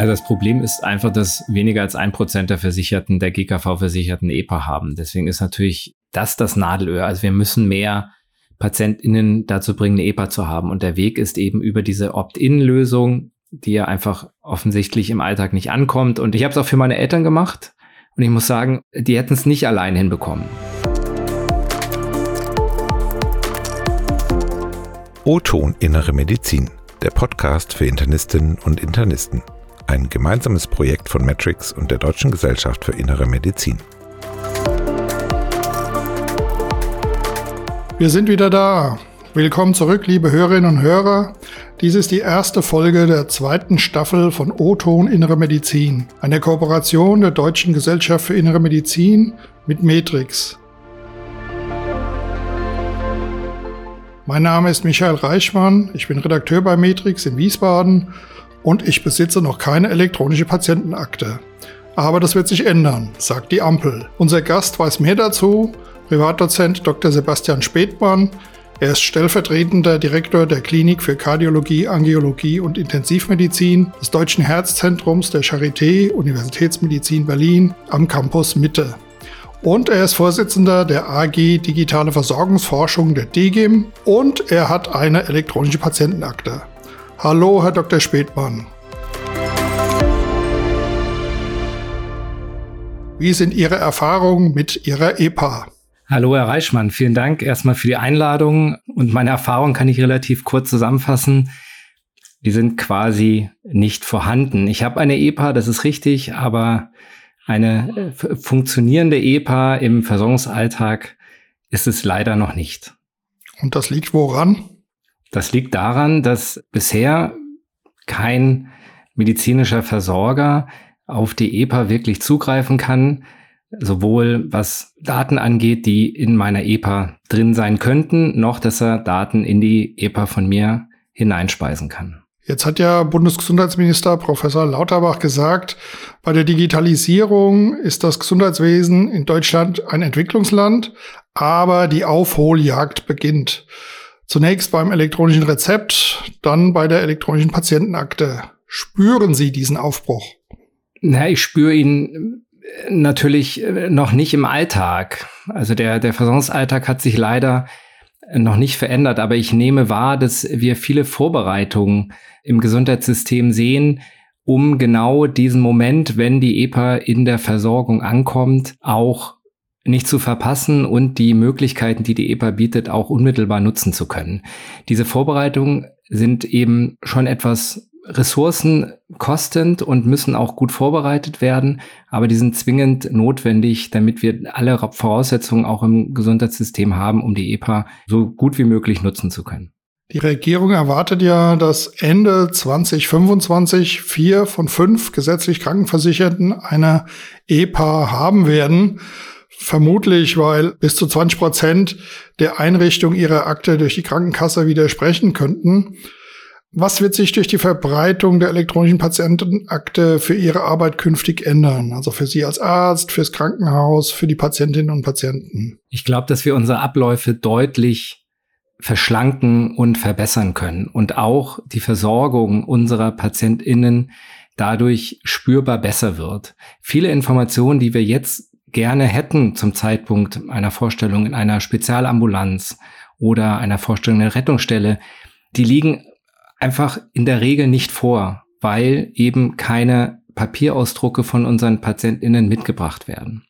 Also das Problem ist einfach, dass weniger als ein Prozent der Versicherten, der GKV-Versicherten EPA haben. Deswegen ist natürlich das das Nadelöhr. Also wir müssen mehr PatientInnen dazu bringen, eine EPA zu haben. Und der Weg ist eben über diese Opt-in-Lösung, die ja einfach offensichtlich im Alltag nicht ankommt. Und ich habe es auch für meine Eltern gemacht. Und ich muss sagen, die hätten es nicht allein hinbekommen. O-Ton Innere Medizin, der Podcast für Internistinnen und Internisten ein gemeinsames Projekt von Matrix und der Deutschen Gesellschaft für Innere Medizin. Wir sind wieder da. Willkommen zurück, liebe Hörerinnen und Hörer. Dies ist die erste Folge der zweiten Staffel von O-Ton Innere Medizin, eine Kooperation der Deutschen Gesellschaft für Innere Medizin mit Matrix. Mein Name ist Michael Reichmann, ich bin Redakteur bei Matrix in Wiesbaden und ich besitze noch keine elektronische Patientenakte. Aber das wird sich ändern, sagt die Ampel. Unser Gast weiß mehr dazu, Privatdozent Dr. Sebastian Spätmann. Er ist stellvertretender Direktor der Klinik für Kardiologie, Angiologie und Intensivmedizin des Deutschen Herzzentrums der Charité Universitätsmedizin Berlin am Campus Mitte. Und er ist Vorsitzender der AG Digitale Versorgungsforschung der DGIM und er hat eine elektronische Patientenakte. Hallo, Herr Dr. Spätmann. Wie sind Ihre Erfahrungen mit Ihrer EPA? Hallo, Herr Reichmann. Vielen Dank erstmal für die Einladung. Und meine Erfahrungen kann ich relativ kurz zusammenfassen. Die sind quasi nicht vorhanden. Ich habe eine EPA, das ist richtig, aber eine äh, funktionierende EPA im Versorgungsalltag ist es leider noch nicht. Und das liegt woran? Das liegt daran, dass bisher kein medizinischer Versorger auf die EPA wirklich zugreifen kann, sowohl was Daten angeht, die in meiner EPA drin sein könnten, noch dass er Daten in die EPA von mir hineinspeisen kann. Jetzt hat ja Bundesgesundheitsminister Professor Lauterbach gesagt, bei der Digitalisierung ist das Gesundheitswesen in Deutschland ein Entwicklungsland, aber die Aufholjagd beginnt. Zunächst beim elektronischen Rezept, dann bei der elektronischen Patientenakte. Spüren Sie diesen Aufbruch? Na, ich spüre ihn äh, natürlich äh, noch nicht im Alltag. Also der, der Versorgungsalltag hat sich leider äh, noch nicht verändert, aber ich nehme wahr, dass wir viele Vorbereitungen im Gesundheitssystem sehen, um genau diesen Moment, wenn die EPA in der Versorgung ankommt, auch nicht zu verpassen und die Möglichkeiten, die die EPA bietet, auch unmittelbar nutzen zu können. Diese Vorbereitungen sind eben schon etwas ressourcenkostend und müssen auch gut vorbereitet werden, aber die sind zwingend notwendig, damit wir alle Voraussetzungen auch im Gesundheitssystem haben, um die EPA so gut wie möglich nutzen zu können. Die Regierung erwartet ja, dass Ende 2025 vier von fünf gesetzlich Krankenversicherten eine EPA haben werden. Vermutlich, weil bis zu 20 Prozent der Einrichtung ihrer Akte durch die Krankenkasse widersprechen könnten. Was wird sich durch die Verbreitung der elektronischen Patientenakte für Ihre Arbeit künftig ändern? Also für Sie als Arzt, fürs Krankenhaus, für die Patientinnen und Patienten? Ich glaube, dass wir unsere Abläufe deutlich verschlanken und verbessern können und auch die Versorgung unserer PatientInnen dadurch spürbar besser wird. Viele Informationen, die wir jetzt gerne hätten zum Zeitpunkt einer Vorstellung in einer Spezialambulanz oder einer Vorstellung in der Rettungsstelle, die liegen einfach in der Regel nicht vor, weil eben keine Papierausdrucke von unseren PatientInnen mitgebracht werden.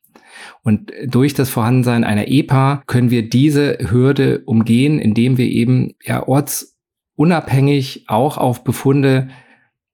Und durch das Vorhandensein einer EPA können wir diese Hürde umgehen, indem wir eben ja ortsunabhängig auch auf Befunde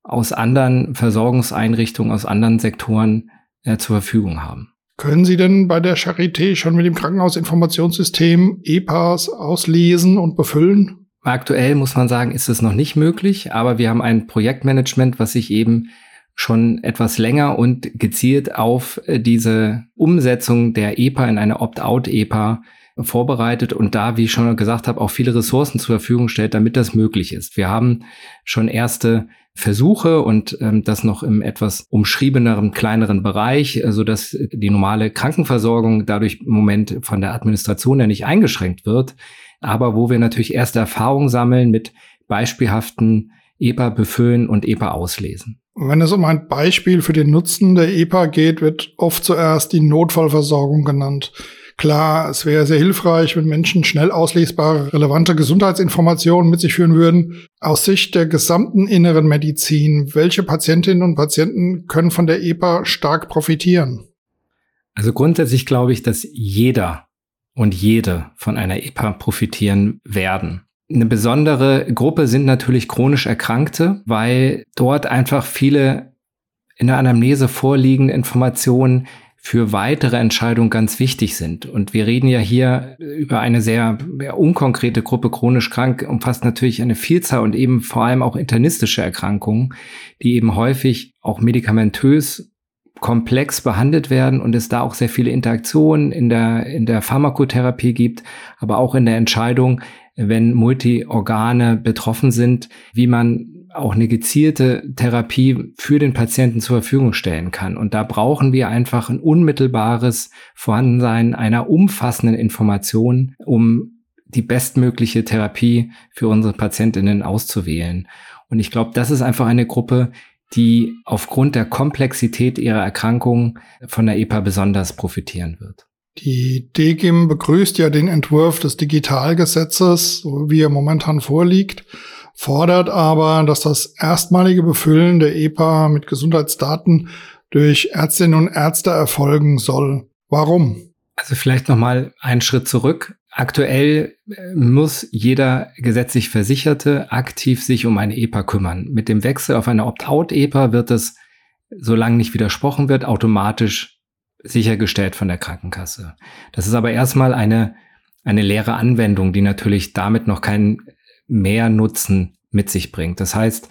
aus anderen Versorgungseinrichtungen, aus anderen Sektoren äh, zur Verfügung haben. Können Sie denn bei der Charité schon mit dem Krankenhausinformationssystem EPAs auslesen und befüllen? Aktuell muss man sagen, ist es noch nicht möglich, aber wir haben ein Projektmanagement, was sich eben schon etwas länger und gezielt auf äh, diese Umsetzung der EPA in eine Opt-out-EPA vorbereitet und da, wie ich schon gesagt habe, auch viele Ressourcen zur Verfügung stellt, damit das möglich ist. Wir haben schon erste Versuche und ähm, das noch im etwas umschriebeneren, kleineren Bereich, äh, so dass die normale Krankenversorgung dadurch im Moment von der Administration ja nicht eingeschränkt wird, aber wo wir natürlich erste Erfahrungen sammeln mit beispielhaften EPA befüllen und EPA auslesen. Wenn es um ein Beispiel für den Nutzen der EPA geht, wird oft zuerst die Notfallversorgung genannt. Klar, es wäre sehr hilfreich, wenn Menschen schnell auslesbare, relevante Gesundheitsinformationen mit sich führen würden. Aus Sicht der gesamten inneren Medizin, welche Patientinnen und Patienten können von der EPA stark profitieren? Also grundsätzlich glaube ich, dass jeder und jede von einer EPA profitieren werden. Eine besondere Gruppe sind natürlich chronisch Erkrankte, weil dort einfach viele in der Anamnese vorliegende Informationen für weitere Entscheidungen ganz wichtig sind. Und wir reden ja hier über eine sehr unkonkrete Gruppe chronisch krank, umfasst natürlich eine Vielzahl und eben vor allem auch internistische Erkrankungen, die eben häufig auch medikamentös komplex behandelt werden und es da auch sehr viele Interaktionen in der, in der Pharmakotherapie gibt, aber auch in der Entscheidung, wenn Multiorgane betroffen sind, wie man auch eine gezielte Therapie für den Patienten zur Verfügung stellen kann. Und da brauchen wir einfach ein unmittelbares Vorhandensein einer umfassenden Information, um die bestmögliche Therapie für unsere Patientinnen auszuwählen. Und ich glaube, das ist einfach eine Gruppe, die aufgrund der Komplexität ihrer Erkrankung von der EPA besonders profitieren wird. Die DGIM begrüßt ja den Entwurf des Digitalgesetzes, wie er momentan vorliegt fordert aber, dass das erstmalige Befüllen der EPA mit Gesundheitsdaten durch Ärztinnen und Ärzte erfolgen soll. Warum? Also vielleicht noch mal einen Schritt zurück. Aktuell äh, muss jeder gesetzlich Versicherte aktiv sich um eine EPA kümmern. Mit dem Wechsel auf eine Opt-out-EPA wird es, solange nicht widersprochen wird, automatisch sichergestellt von der Krankenkasse. Das ist aber erstmal eine, eine leere Anwendung, die natürlich damit noch keinen mehr Nutzen mit sich bringt. Das heißt,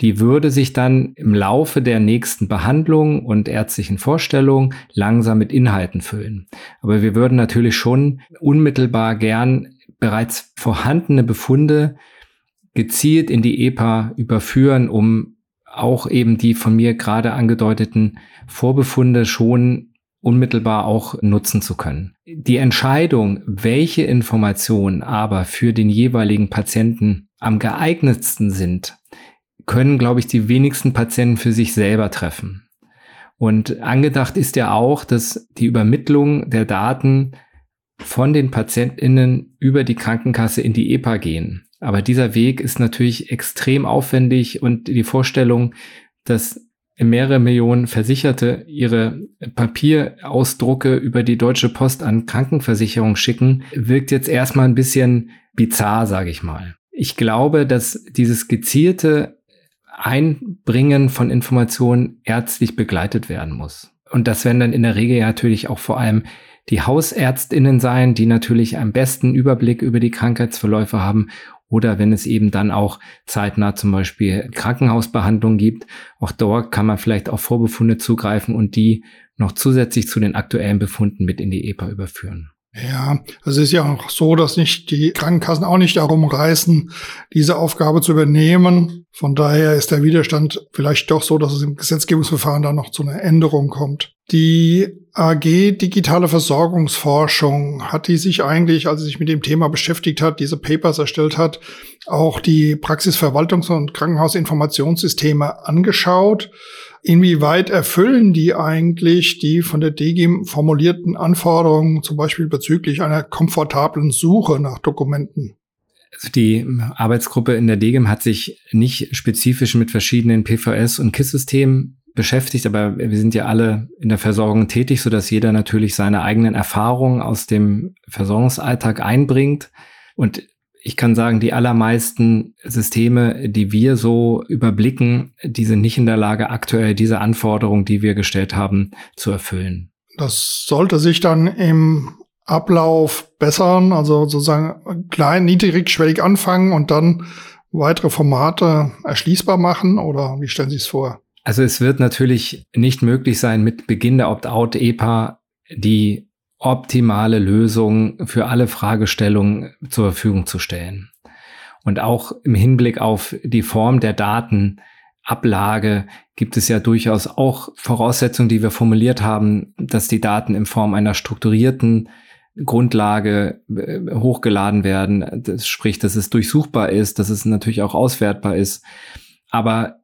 die würde sich dann im Laufe der nächsten Behandlung und ärztlichen Vorstellungen langsam mit Inhalten füllen. Aber wir würden natürlich schon unmittelbar gern bereits vorhandene Befunde gezielt in die EPA überführen, um auch eben die von mir gerade angedeuteten Vorbefunde schon unmittelbar auch nutzen zu können. Die Entscheidung, welche Informationen aber für den jeweiligen Patienten am geeignetsten sind, können, glaube ich, die wenigsten Patienten für sich selber treffen. Und angedacht ist ja auch, dass die Übermittlung der Daten von den PatientInnen über die Krankenkasse in die EPA gehen. Aber dieser Weg ist natürlich extrem aufwendig und die Vorstellung, dass mehrere Millionen Versicherte ihre Papierausdrucke über die Deutsche Post an Krankenversicherung schicken, wirkt jetzt erstmal ein bisschen bizarr, sage ich mal. Ich glaube, dass dieses gezielte Einbringen von Informationen ärztlich begleitet werden muss. Und das werden dann in der Regel ja natürlich auch vor allem die Hausärztinnen sein, die natürlich am besten Überblick über die Krankheitsverläufe haben oder wenn es eben dann auch zeitnah zum Beispiel Krankenhausbehandlung gibt, auch dort kann man vielleicht auf Vorbefunde zugreifen und die noch zusätzlich zu den aktuellen Befunden mit in die EPA überführen. Ja, es ist ja auch so, dass nicht die Krankenkassen auch nicht darum reißen, diese Aufgabe zu übernehmen. Von daher ist der Widerstand vielleicht doch so, dass es im Gesetzgebungsverfahren da noch zu einer Änderung kommt. Die AG Digitale Versorgungsforschung hat die sich eigentlich, als sie sich mit dem Thema beschäftigt hat, diese Papers erstellt hat, auch die Praxisverwaltungs- und Krankenhausinformationssysteme angeschaut Inwieweit erfüllen die eigentlich die von der DGIM formulierten Anforderungen, zum Beispiel bezüglich einer komfortablen Suche nach Dokumenten? Also die Arbeitsgruppe in der DGIM hat sich nicht spezifisch mit verschiedenen PVS- und KISS-Systemen beschäftigt, aber wir sind ja alle in der Versorgung tätig, so dass jeder natürlich seine eigenen Erfahrungen aus dem Versorgungsalltag einbringt. Und ich kann sagen, die allermeisten Systeme, die wir so überblicken, die sind nicht in der Lage, aktuell diese Anforderungen, die wir gestellt haben, zu erfüllen. Das sollte sich dann im Ablauf bessern, also sozusagen klein, niedrigschwellig anfangen und dann weitere Formate erschließbar machen oder wie stellen Sie es vor? Also es wird natürlich nicht möglich sein, mit Beginn der Opt-out-EPA die optimale Lösung für alle Fragestellungen zur Verfügung zu stellen. Und auch im Hinblick auf die Form der Datenablage gibt es ja durchaus auch Voraussetzungen, die wir formuliert haben, dass die Daten in Form einer strukturierten Grundlage äh, hochgeladen werden. Das spricht, dass es durchsuchbar ist, dass es natürlich auch auswertbar ist. aber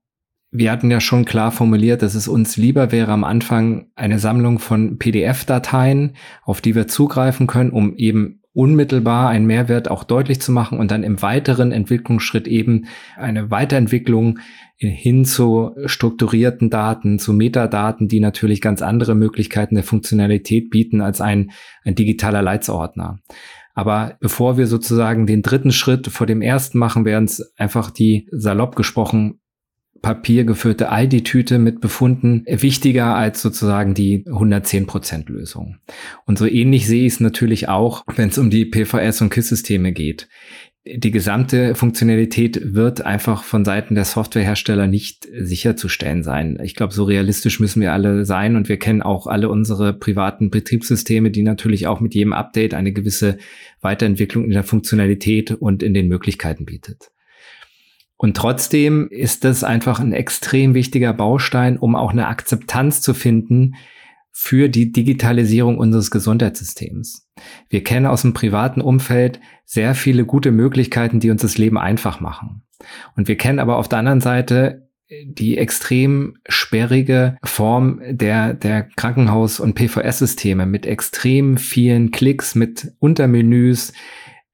wir hatten ja schon klar formuliert, dass es uns lieber wäre, am Anfang eine Sammlung von PDF-Dateien, auf die wir zugreifen können, um eben unmittelbar einen Mehrwert auch deutlich zu machen und dann im weiteren Entwicklungsschritt eben eine Weiterentwicklung hin zu strukturierten Daten, zu Metadaten, die natürlich ganz andere Möglichkeiten der Funktionalität bieten als ein, ein digitaler Leitsordner. Aber bevor wir sozusagen den dritten Schritt vor dem ersten machen, wären es einfach die, salopp gesprochen, papiergeführte Aldi-Tüte mit Befunden wichtiger als sozusagen die 110% Lösung. Und so ähnlich sehe ich es natürlich auch, wenn es um die PVS und KISS-Systeme geht. Die gesamte Funktionalität wird einfach von Seiten der Softwarehersteller nicht sicherzustellen sein. Ich glaube, so realistisch müssen wir alle sein und wir kennen auch alle unsere privaten Betriebssysteme, die natürlich auch mit jedem Update eine gewisse Weiterentwicklung in der Funktionalität und in den Möglichkeiten bietet. Und trotzdem ist das einfach ein extrem wichtiger Baustein, um auch eine Akzeptanz zu finden für die Digitalisierung unseres Gesundheitssystems. Wir kennen aus dem privaten Umfeld sehr viele gute Möglichkeiten, die uns das Leben einfach machen. Und wir kennen aber auf der anderen Seite die extrem sperrige Form der, der Krankenhaus- und PVS-Systeme mit extrem vielen Klicks, mit Untermenüs,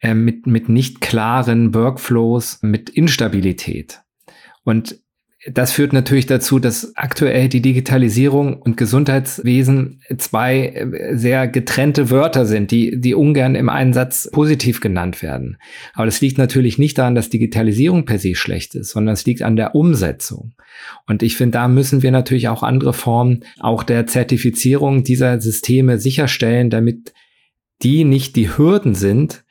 äh, mit, mit nicht klaren Workflows, mit Instabilität. Und das führt natürlich dazu, dass aktuell die Digitalisierung und Gesundheitswesen zwei äh, sehr getrennte Wörter sind, die, die ungern im Einsatz positiv genannt werden. Aber das liegt natürlich nicht daran, dass Digitalisierung per se schlecht ist, sondern es liegt an der Umsetzung. Und ich finde, da müssen wir natürlich auch andere Formen auch der Zertifizierung dieser Systeme sicherstellen, damit die nicht die Hürden sind,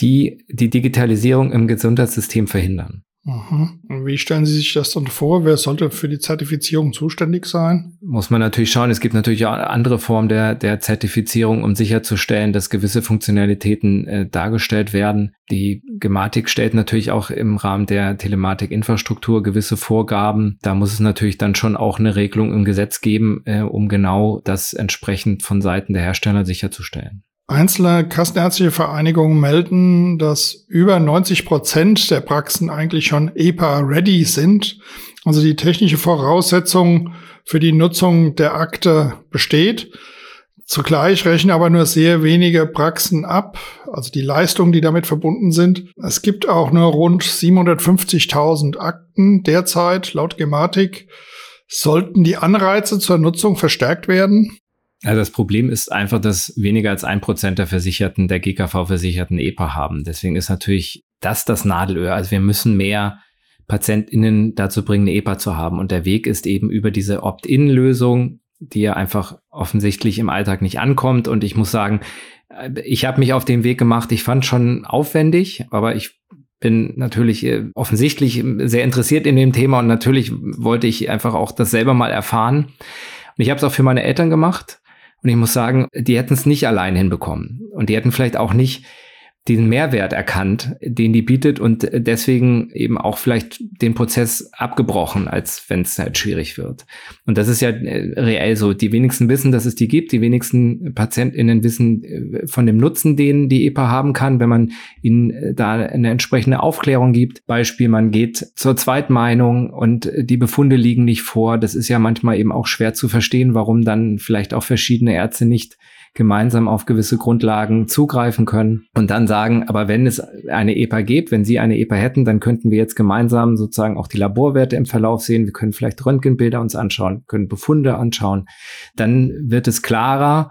die die Digitalisierung im Gesundheitssystem verhindern. Mhm. Wie stellen Sie sich das dann vor? Wer sollte für die Zertifizierung zuständig sein? Muss man natürlich schauen. Es gibt natürlich auch andere Formen der, der Zertifizierung, um sicherzustellen, dass gewisse Funktionalitäten äh, dargestellt werden. Die Gematik stellt natürlich auch im Rahmen der Telematikinfrastruktur gewisse Vorgaben. Da muss es natürlich dann schon auch eine Regelung im Gesetz geben, äh, um genau das entsprechend von Seiten der Hersteller sicherzustellen. Einzelne kassenärztliche Vereinigungen melden, dass über 90 Prozent der Praxen eigentlich schon EPA-ready sind. Also die technische Voraussetzung für die Nutzung der Akte besteht. Zugleich rechnen aber nur sehr wenige Praxen ab, also die Leistungen, die damit verbunden sind. Es gibt auch nur rund 750.000 Akten derzeit laut Gematik. Sollten die Anreize zur Nutzung verstärkt werden? Also das Problem ist einfach, dass weniger als ein Prozent der Versicherten, der GKV-Versicherten EPA haben. Deswegen ist natürlich das das Nadelöhr. Also wir müssen mehr PatientInnen dazu bringen, eine EPA zu haben. Und der Weg ist eben über diese Opt-in-Lösung, die ja einfach offensichtlich im Alltag nicht ankommt. Und ich muss sagen, äh, ich habe mich auf den Weg gemacht. Ich fand schon aufwendig, aber ich bin natürlich äh, offensichtlich sehr interessiert in dem Thema und natürlich wollte ich einfach auch das selber mal erfahren. Und ich habe es auch für meine Eltern gemacht. Und ich muss sagen, die hätten es nicht allein hinbekommen. Und die hätten vielleicht auch nicht diesen Mehrwert erkannt, den die bietet und deswegen eben auch vielleicht den Prozess abgebrochen, als wenn es halt schwierig wird. Und das ist ja äh, reell so. Die wenigsten wissen, dass es die gibt. Die wenigsten PatientInnen wissen äh, von dem Nutzen, den die EPA haben kann, wenn man ihnen äh, da eine entsprechende Aufklärung gibt. Beispiel, man geht zur Zweitmeinung und die Befunde liegen nicht vor. Das ist ja manchmal eben auch schwer zu verstehen, warum dann vielleicht auch verschiedene Ärzte nicht gemeinsam auf gewisse Grundlagen zugreifen können und dann sagen, aber wenn es eine EPA gibt, wenn Sie eine EPA hätten, dann könnten wir jetzt gemeinsam sozusagen auch die Laborwerte im Verlauf sehen. Wir können vielleicht Röntgenbilder uns anschauen, können Befunde anschauen. Dann wird es klarer,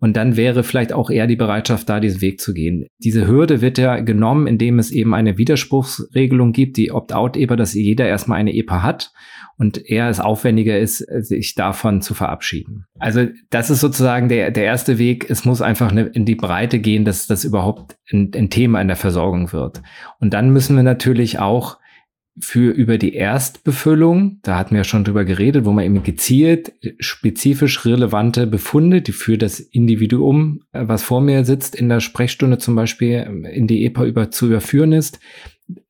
und dann wäre vielleicht auch eher die Bereitschaft da, diesen Weg zu gehen. Diese Hürde wird ja genommen, indem es eben eine Widerspruchsregelung gibt, die Opt-out-EPA, dass jeder erstmal eine EPA hat und eher es aufwendiger ist, sich davon zu verabschieden. Also das ist sozusagen der, der erste Weg. Es muss einfach in die Breite gehen, dass das überhaupt ein, ein Thema in der Versorgung wird. Und dann müssen wir natürlich auch für über die Erstbefüllung, da hatten wir ja schon drüber geredet, wo man eben gezielt spezifisch relevante Befunde, die für das Individuum, äh, was vor mir sitzt, in der Sprechstunde zum Beispiel ähm, in die EPA über, zu überführen ist,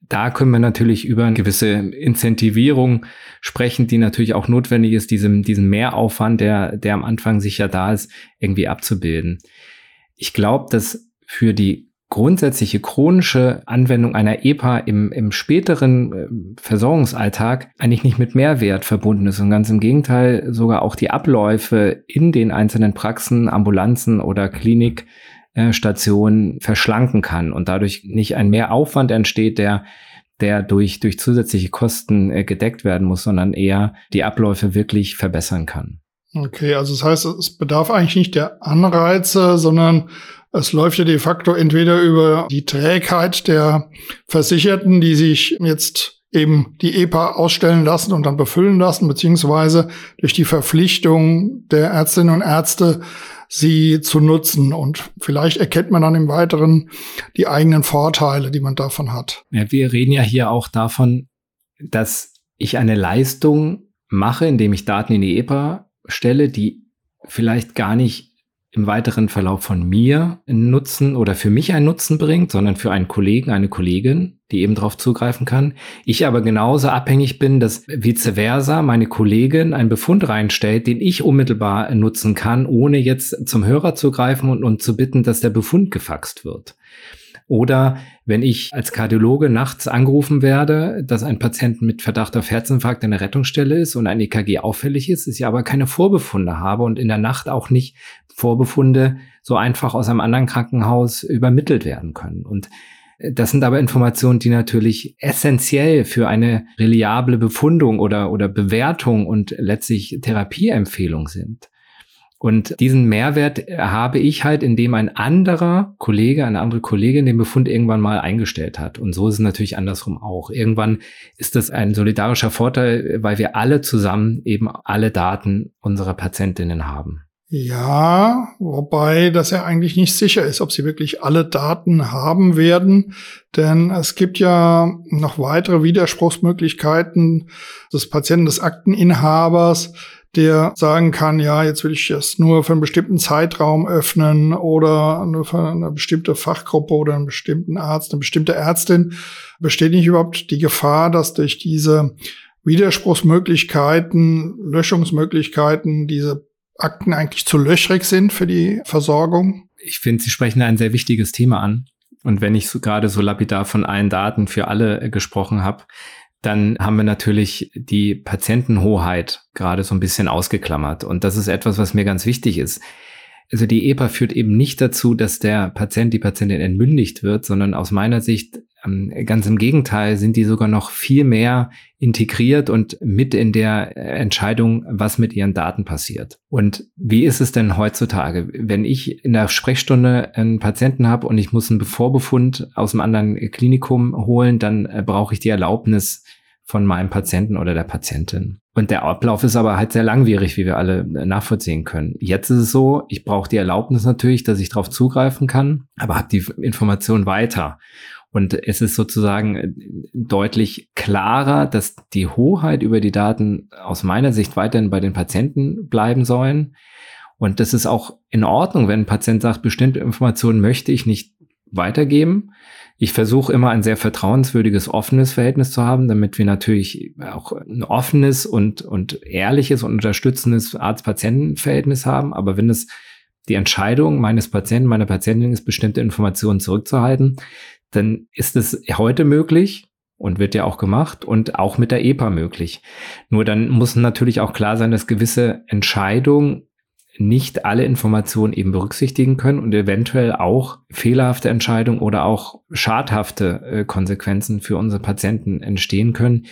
da können wir natürlich über eine gewisse Incentivierung sprechen, die natürlich auch notwendig ist, diesem, diesem Mehraufwand, der, der am Anfang sicher da ist, irgendwie abzubilden. Ich glaube, dass für die grundsätzliche chronische Anwendung einer EPA im, im späteren äh, Versorgungsalltag eigentlich nicht mit Mehrwert verbunden ist und ganz im Gegenteil sogar auch die Abläufe in den einzelnen Praxen, Ambulanzen oder Klinikstationen verschlanken kann und dadurch nicht ein Mehraufwand entsteht, der der durch, durch zusätzliche Kosten äh, gedeckt werden muss, sondern eher die Abläufe wirklich verbessern kann. Okay, also das heißt, es bedarf eigentlich nicht der Anreize, sondern es läuft ja de facto entweder über die Trägheit der Versicherten, die sich jetzt eben die EPA ausstellen lassen und dann befüllen lassen, beziehungsweise durch die Verpflichtung der Ärztinnen und Ärzte, sie zu nutzen. Und vielleicht erkennt man dann im Weiteren die eigenen Vorteile, die man davon hat. Ja, wir reden ja hier auch davon, dass ich eine Leistung mache, indem ich Daten in die EPA stelle, die vielleicht gar nicht im weiteren Verlauf von mir einen Nutzen oder für mich einen Nutzen bringt, sondern für einen Kollegen, eine Kollegin, die eben darauf zugreifen kann. Ich aber genauso abhängig bin, dass vice versa meine Kollegin einen Befund reinstellt, den ich unmittelbar nutzen kann, ohne jetzt zum Hörer zu greifen und, und zu bitten, dass der Befund gefaxt wird. Oder wenn ich als Kardiologe nachts angerufen werde, dass ein Patient mit Verdacht auf Herzinfarkt in der Rettungsstelle ist und ein EKG auffällig ist, ich aber keine Vorbefunde habe und in der Nacht auch nicht Vorbefunde so einfach aus einem anderen Krankenhaus übermittelt werden können. Und das sind aber Informationen, die natürlich essentiell für eine reliable Befundung oder, oder Bewertung und letztlich Therapieempfehlung sind. Und diesen Mehrwert habe ich halt, indem ein anderer Kollege, eine andere Kollegin den Befund irgendwann mal eingestellt hat. Und so ist es natürlich andersrum auch. Irgendwann ist das ein solidarischer Vorteil, weil wir alle zusammen eben alle Daten unserer Patientinnen haben. Ja, wobei das ja eigentlich nicht sicher ist, ob sie wirklich alle Daten haben werden, denn es gibt ja noch weitere Widerspruchsmöglichkeiten des Patienten, des Akteninhabers, der sagen kann, ja, jetzt will ich das nur für einen bestimmten Zeitraum öffnen oder nur für eine bestimmte Fachgruppe oder einen bestimmten Arzt, eine bestimmte Ärztin. Besteht nicht überhaupt die Gefahr, dass durch diese Widerspruchsmöglichkeiten, Löschungsmöglichkeiten, diese Akten eigentlich zu löchrig sind für die Versorgung? Ich finde, Sie sprechen ein sehr wichtiges Thema an. Und wenn ich so gerade so lapidar von allen Daten für alle äh, gesprochen habe, dann haben wir natürlich die Patientenhoheit gerade so ein bisschen ausgeklammert. Und das ist etwas, was mir ganz wichtig ist. Also die EPA führt eben nicht dazu, dass der Patient, die Patientin entmündigt wird, sondern aus meiner Sicht ganz im Gegenteil sind die sogar noch viel mehr integriert und mit in der Entscheidung, was mit ihren Daten passiert. Und wie ist es denn heutzutage, wenn ich in der Sprechstunde einen Patienten habe und ich muss einen Vorbefund aus einem anderen Klinikum holen, dann äh, brauche ich die Erlaubnis von meinem Patienten oder der Patientin. Und der Ablauf ist aber halt sehr langwierig, wie wir alle äh, nachvollziehen können. Jetzt ist es so, ich brauche die Erlaubnis natürlich, dass ich darauf zugreifen kann, aber habe die Information weiter. Und es ist sozusagen äh, deutlich klarer, dass die Hoheit über die Daten aus meiner Sicht weiterhin bei den Patienten bleiben sollen. Und das ist auch in Ordnung, wenn ein Patient sagt, bestimmte Informationen möchte ich nicht weitergeben. Ich versuche immer ein sehr vertrauenswürdiges, offenes Verhältnis zu haben, damit wir natürlich auch ein offenes und, und ehrliches und unterstützendes Arzt-Patienten-Verhältnis haben. Aber wenn es die Entscheidung meines Patienten, meiner Patientin ist, bestimmte Informationen zurückzuhalten, dann ist es heute möglich und wird ja auch gemacht und auch mit der EPA möglich. Nur dann muss natürlich auch klar sein, dass gewisse Entscheidungen nicht alle Informationen eben berücksichtigen können und eventuell auch fehlerhafte Entscheidungen oder auch schadhafte äh, Konsequenzen für unsere Patienten entstehen können,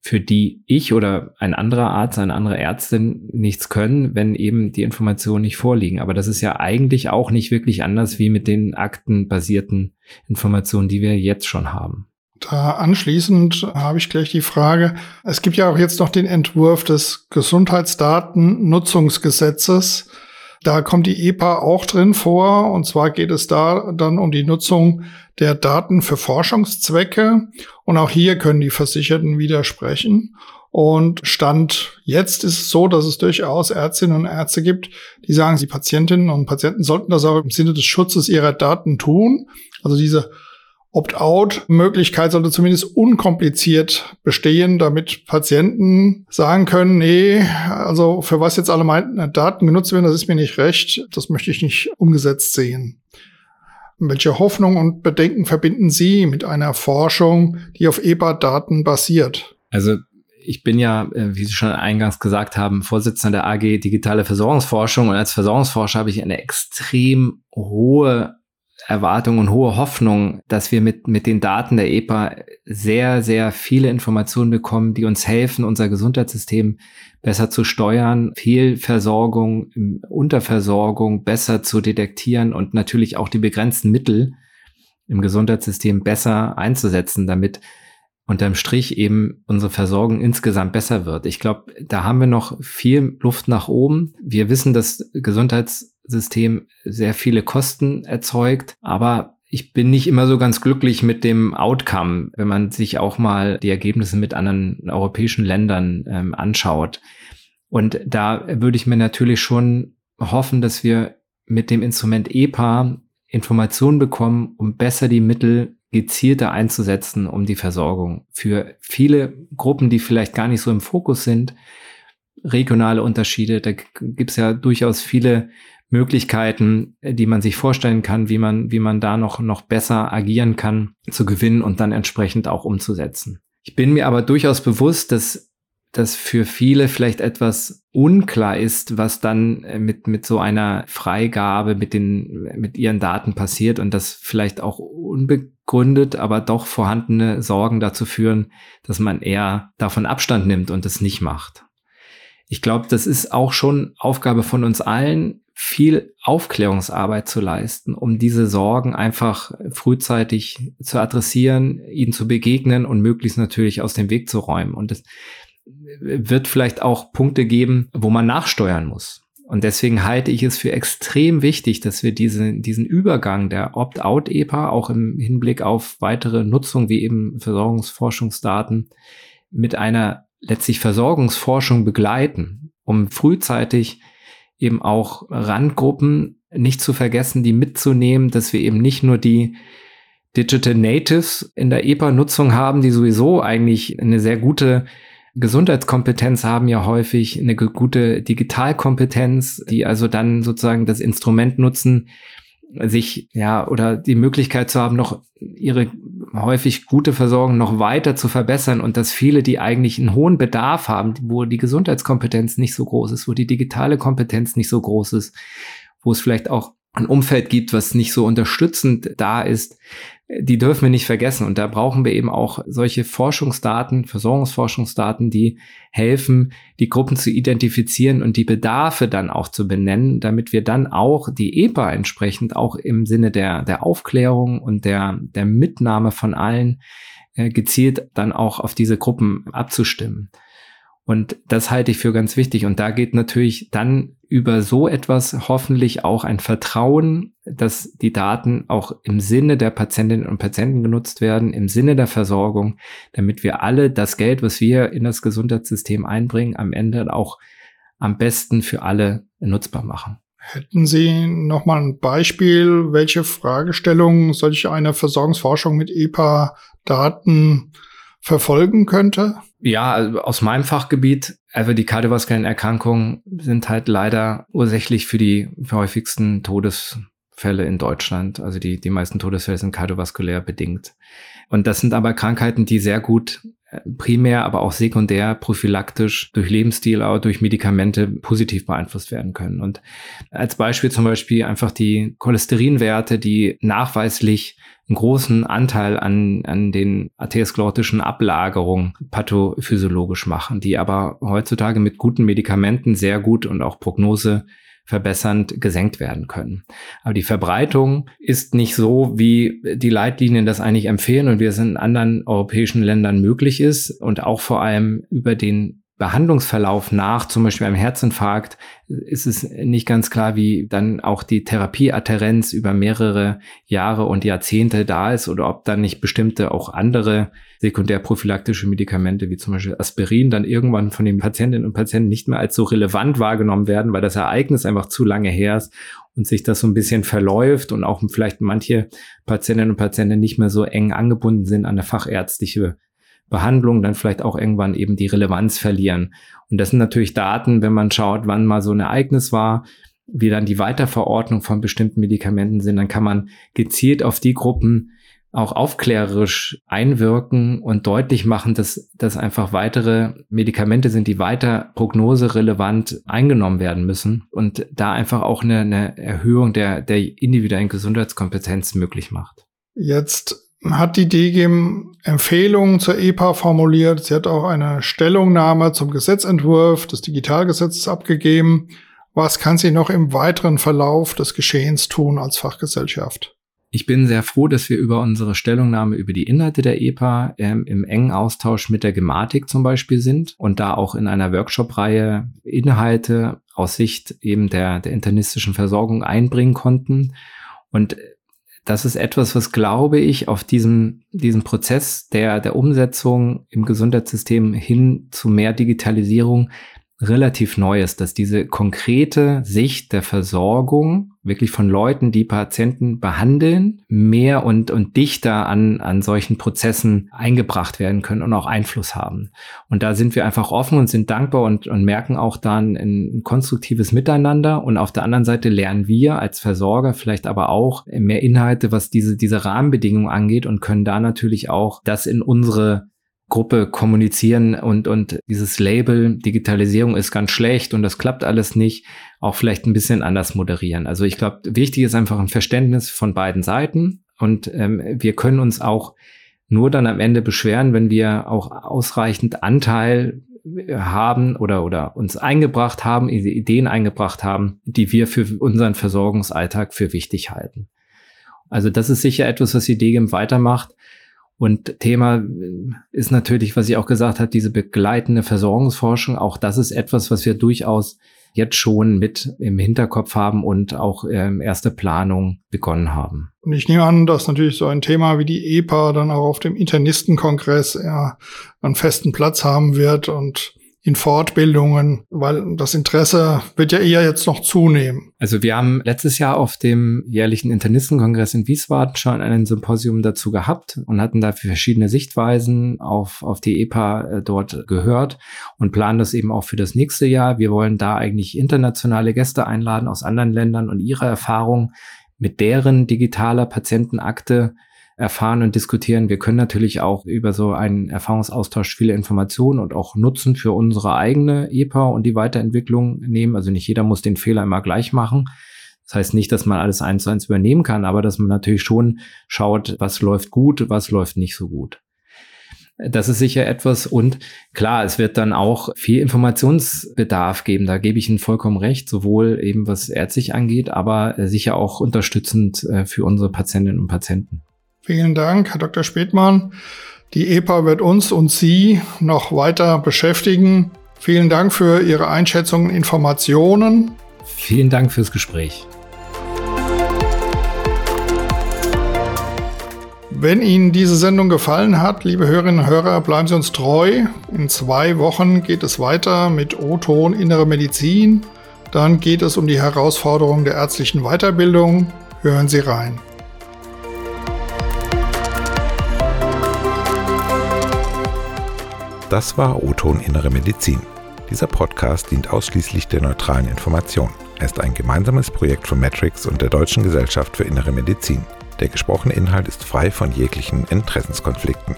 für die ich oder ein anderer Arzt, eine andere Ärztin nichts können, wenn eben die Informationen nicht vorliegen. Aber das ist ja eigentlich auch nicht wirklich anders wie mit den aktenbasierten Informationen, die wir jetzt schon haben. Da anschließend habe ich gleich die Frage, es gibt ja auch jetzt noch den Entwurf des Gesundheitsdatennutzungsgesetzes. Da kommt die EPA auch drin vor. Und zwar geht es da dann um die Nutzung der Daten für Forschungszwecke. Und auch hier können die Versicherten widersprechen. Und Stand jetzt ist es so, dass es durchaus Ärztinnen und Ärzte gibt, die sagen, die Patientinnen und Patienten sollten das auch im Sinne des Schutzes ihrer Daten tun. Also diese Opt-out-Möglichkeit sollte zumindest unkompliziert bestehen, damit Patienten sagen können, nee, also für was jetzt alle meine Daten genutzt werden, das ist mir nicht recht, das möchte ich nicht umgesetzt sehen. Welche Hoffnung und Bedenken verbinden Sie mit einer Forschung, die auf EBA-Daten basiert? Also ich bin ja, äh, wie Sie schon eingangs gesagt haben, Vorsitzender der AG Digitale Versorgungsforschung und als Versorgungsforscher habe ich eine extrem hohe Erwartung und hohe Hoffnung, dass wir mit, mit den Daten der EPA sehr, sehr viele Informationen bekommen, die uns helfen, unser Gesundheitssystem besser zu steuern, Fehlversorgung, Unterversorgung besser zu detektieren und natürlich auch die begrenzten Mittel im Gesundheitssystem besser einzusetzen, damit unterm Strich eben unsere Versorgung insgesamt besser wird. Ich glaube, da haben wir noch viel Luft nach oben. Wir wissen, dass Gesundheits System sehr viele Kosten erzeugt, aber ich bin nicht immer so ganz glücklich mit dem Outcome, wenn man sich auch mal die Ergebnisse mit anderen europäischen Ländern ähm, anschaut. Und da würde ich mir natürlich schon hoffen, dass wir mit dem Instrument EPA Informationen bekommen, um besser die Mittel gezielter einzusetzen, um die Versorgung für viele Gruppen, die vielleicht gar nicht so im Fokus sind, regionale Unterschiede. Da gibt es ja durchaus viele Möglichkeiten, die man sich vorstellen kann, wie man, wie man da noch, noch besser agieren kann, zu gewinnen und dann entsprechend auch umzusetzen. Ich bin mir aber durchaus bewusst, dass das für viele vielleicht etwas unklar ist, was dann äh, mit, mit so einer Freigabe mit den, mit ihren Daten passiert und das vielleicht auch unbegründet, aber doch vorhandene Sorgen dazu führen, dass man eher davon Abstand nimmt und es nicht macht. Ich glaube, das ist auch schon Aufgabe von uns allen, viel Aufklärungsarbeit zu leisten, um diese Sorgen einfach frühzeitig zu adressieren, ihnen zu begegnen und möglichst natürlich aus dem Weg zu räumen. Und es wird vielleicht auch Punkte geben, wo man nachsteuern muss. Und deswegen halte ich es für extrem wichtig, dass wir diese, diesen Übergang der Opt-out-EPA auch im Hinblick auf weitere Nutzung wie eben Versorgungsforschungsdaten mit einer letztlich Versorgungsforschung begleiten, um frühzeitig eben auch Randgruppen nicht zu vergessen, die mitzunehmen, dass wir eben nicht nur die Digital Natives in der EPA-Nutzung haben, die sowieso eigentlich eine sehr gute Gesundheitskompetenz haben, ja häufig eine gute Digitalkompetenz, die also dann sozusagen das Instrument nutzen, sich ja oder die Möglichkeit zu haben, noch ihre häufig gute Versorgung noch weiter zu verbessern und dass viele, die eigentlich einen hohen Bedarf haben, wo die Gesundheitskompetenz nicht so groß ist, wo die digitale Kompetenz nicht so groß ist, wo es vielleicht auch ein Umfeld gibt, was nicht so unterstützend da ist, die dürfen wir nicht vergessen. Und da brauchen wir eben auch solche Forschungsdaten, Versorgungsforschungsdaten, die helfen, die Gruppen zu identifizieren und die Bedarfe dann auch zu benennen, damit wir dann auch die EPA entsprechend auch im Sinne der, der Aufklärung und der, der Mitnahme von allen äh, gezielt dann auch auf diese Gruppen abzustimmen. Und das halte ich für ganz wichtig. Und da geht natürlich dann über so etwas hoffentlich auch ein Vertrauen, dass die Daten auch im Sinne der Patientinnen und Patienten genutzt werden, im Sinne der Versorgung, damit wir alle das Geld, was wir in das Gesundheitssystem einbringen, am Ende auch am besten für alle nutzbar machen. Hätten Sie noch mal ein Beispiel, welche Fragestellungen solch eine Versorgungsforschung mit EPA-Daten verfolgen könnte? Ja, also aus meinem Fachgebiet, also die kardiovaskulären Erkrankungen sind halt leider ursächlich für die häufigsten Todesfälle in Deutschland. Also die, die meisten Todesfälle sind kardiovaskulär bedingt. Und das sind aber Krankheiten, die sehr gut primär, aber auch sekundär, prophylaktisch durch Lebensstil, aber durch Medikamente positiv beeinflusst werden können. Und als Beispiel zum Beispiel einfach die Cholesterinwerte, die nachweislich einen großen Anteil an, an den atherosklerotischen Ablagerungen pathophysiologisch machen, die aber heutzutage mit guten Medikamenten sehr gut und auch Prognose verbessernd gesenkt werden können. Aber die Verbreitung ist nicht so, wie die Leitlinien das eigentlich empfehlen und wie es in anderen europäischen Ländern möglich ist und auch vor allem über den Behandlungsverlauf nach zum Beispiel einem Herzinfarkt ist es nicht ganz klar, wie dann auch die Therapieadherenz über mehrere Jahre und Jahrzehnte da ist oder ob dann nicht bestimmte auch andere sekundärprophylaktische Medikamente wie zum Beispiel Aspirin dann irgendwann von den Patientinnen und Patienten nicht mehr als so relevant wahrgenommen werden, weil das Ereignis einfach zu lange her ist und sich das so ein bisschen verläuft und auch vielleicht manche Patientinnen und Patienten nicht mehr so eng angebunden sind an eine fachärztliche Behandlung dann vielleicht auch irgendwann eben die Relevanz verlieren. Und das sind natürlich Daten, wenn man schaut, wann mal so ein Ereignis war, wie dann die Weiterverordnung von bestimmten Medikamenten sind, dann kann man gezielt auf die Gruppen auch aufklärerisch einwirken und deutlich machen, dass das einfach weitere Medikamente sind, die weiter prognoserelevant eingenommen werden müssen und da einfach auch eine, eine Erhöhung der, der individuellen Gesundheitskompetenz möglich macht. Jetzt hat die DGIM Empfehlungen zur EPA formuliert. Sie hat auch eine Stellungnahme zum Gesetzentwurf des Digitalgesetzes abgegeben. Was kann sie noch im weiteren Verlauf des Geschehens tun als Fachgesellschaft? Ich bin sehr froh, dass wir über unsere Stellungnahme über die Inhalte der EPA ähm, im engen Austausch mit der Gematik zum Beispiel sind und da auch in einer Workshop-Reihe Inhalte aus Sicht eben der, der internistischen Versorgung einbringen konnten. Und das ist etwas, was glaube ich auf diesem, diesem Prozess der, der Umsetzung im Gesundheitssystem hin zu mehr Digitalisierung relativ neu ist, dass diese konkrete Sicht der Versorgung wirklich von Leuten, die Patienten behandeln, mehr und, und dichter an, an solchen Prozessen eingebracht werden können und auch Einfluss haben. Und da sind wir einfach offen und sind dankbar und, und merken auch dann ein konstruktives Miteinander. Und auf der anderen Seite lernen wir als Versorger vielleicht aber auch mehr Inhalte, was diese, diese Rahmenbedingungen angeht und können da natürlich auch das in unsere Gruppe kommunizieren und, und dieses Label Digitalisierung ist ganz schlecht und das klappt alles nicht, auch vielleicht ein bisschen anders moderieren. Also ich glaube, wichtig ist einfach ein Verständnis von beiden Seiten und ähm, wir können uns auch nur dann am Ende beschweren, wenn wir auch ausreichend Anteil haben oder, oder uns eingebracht haben, Ideen eingebracht haben, die wir für unseren Versorgungsalltag für wichtig halten. Also das ist sicher etwas, was die DGIM weitermacht. Und Thema äh, ist natürlich, was ich auch gesagt habe, diese begleitende Versorgungsforschung. Auch das ist etwas, was wir durchaus jetzt schon mit im Hinterkopf haben und auch ähm, erste Planung begonnen haben. Und ich nehme an, dass natürlich so ein Thema wie die EPA dann auch auf dem Internistenkongress ja, einen festen Platz haben wird und in Fortbildungen, weil das Interesse wird ja eher jetzt noch zunehmen. Also wir haben letztes Jahr auf dem jährlichen Internistenkongress in Wiesbaden schon einen Symposium dazu gehabt und hatten dafür verschiedene Sichtweisen auf, auf die EPA äh, dort gehört und planen das eben auch für das nächste Jahr. Wir wollen da eigentlich internationale Gäste einladen aus anderen Ländern und ihre Erfahrung mit deren digitaler Patientenakte erfahren und diskutieren. Wir können natürlich auch über so einen Erfahrungsaustausch viele Informationen und auch Nutzen für unsere eigene EPA und die Weiterentwicklung nehmen. Also nicht jeder muss den Fehler immer gleich machen. Das heißt nicht, dass man alles eins zu eins übernehmen kann, aber dass man natürlich schon schaut, was läuft gut, was läuft nicht so gut. Das ist sicher etwas und klar, es wird dann auch viel Informationsbedarf geben. Da gebe ich Ihnen vollkommen recht, sowohl eben was ärztlich angeht, aber sicher auch unterstützend äh, für unsere Patientinnen und Patienten. Vielen Dank, Herr Dr. Spätmann. Die EPA wird uns und Sie noch weiter beschäftigen. Vielen Dank für Ihre Einschätzungen und Informationen. Vielen Dank fürs Gespräch. Wenn Ihnen diese Sendung gefallen hat, liebe Hörerinnen und Hörer, bleiben Sie uns treu. In zwei Wochen geht es weiter mit O-Ton Innere Medizin. Dann geht es um die Herausforderungen der ärztlichen Weiterbildung. Hören Sie rein. Das war O-Ton Innere Medizin. Dieser Podcast dient ausschließlich der neutralen Information. Er ist ein gemeinsames Projekt von Matrix und der Deutschen Gesellschaft für Innere Medizin. Der gesprochene Inhalt ist frei von jeglichen Interessenskonflikten.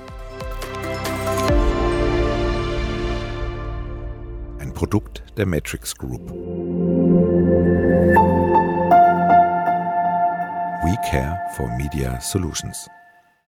Ein Produkt der Matrix Group. We care for Media Solutions.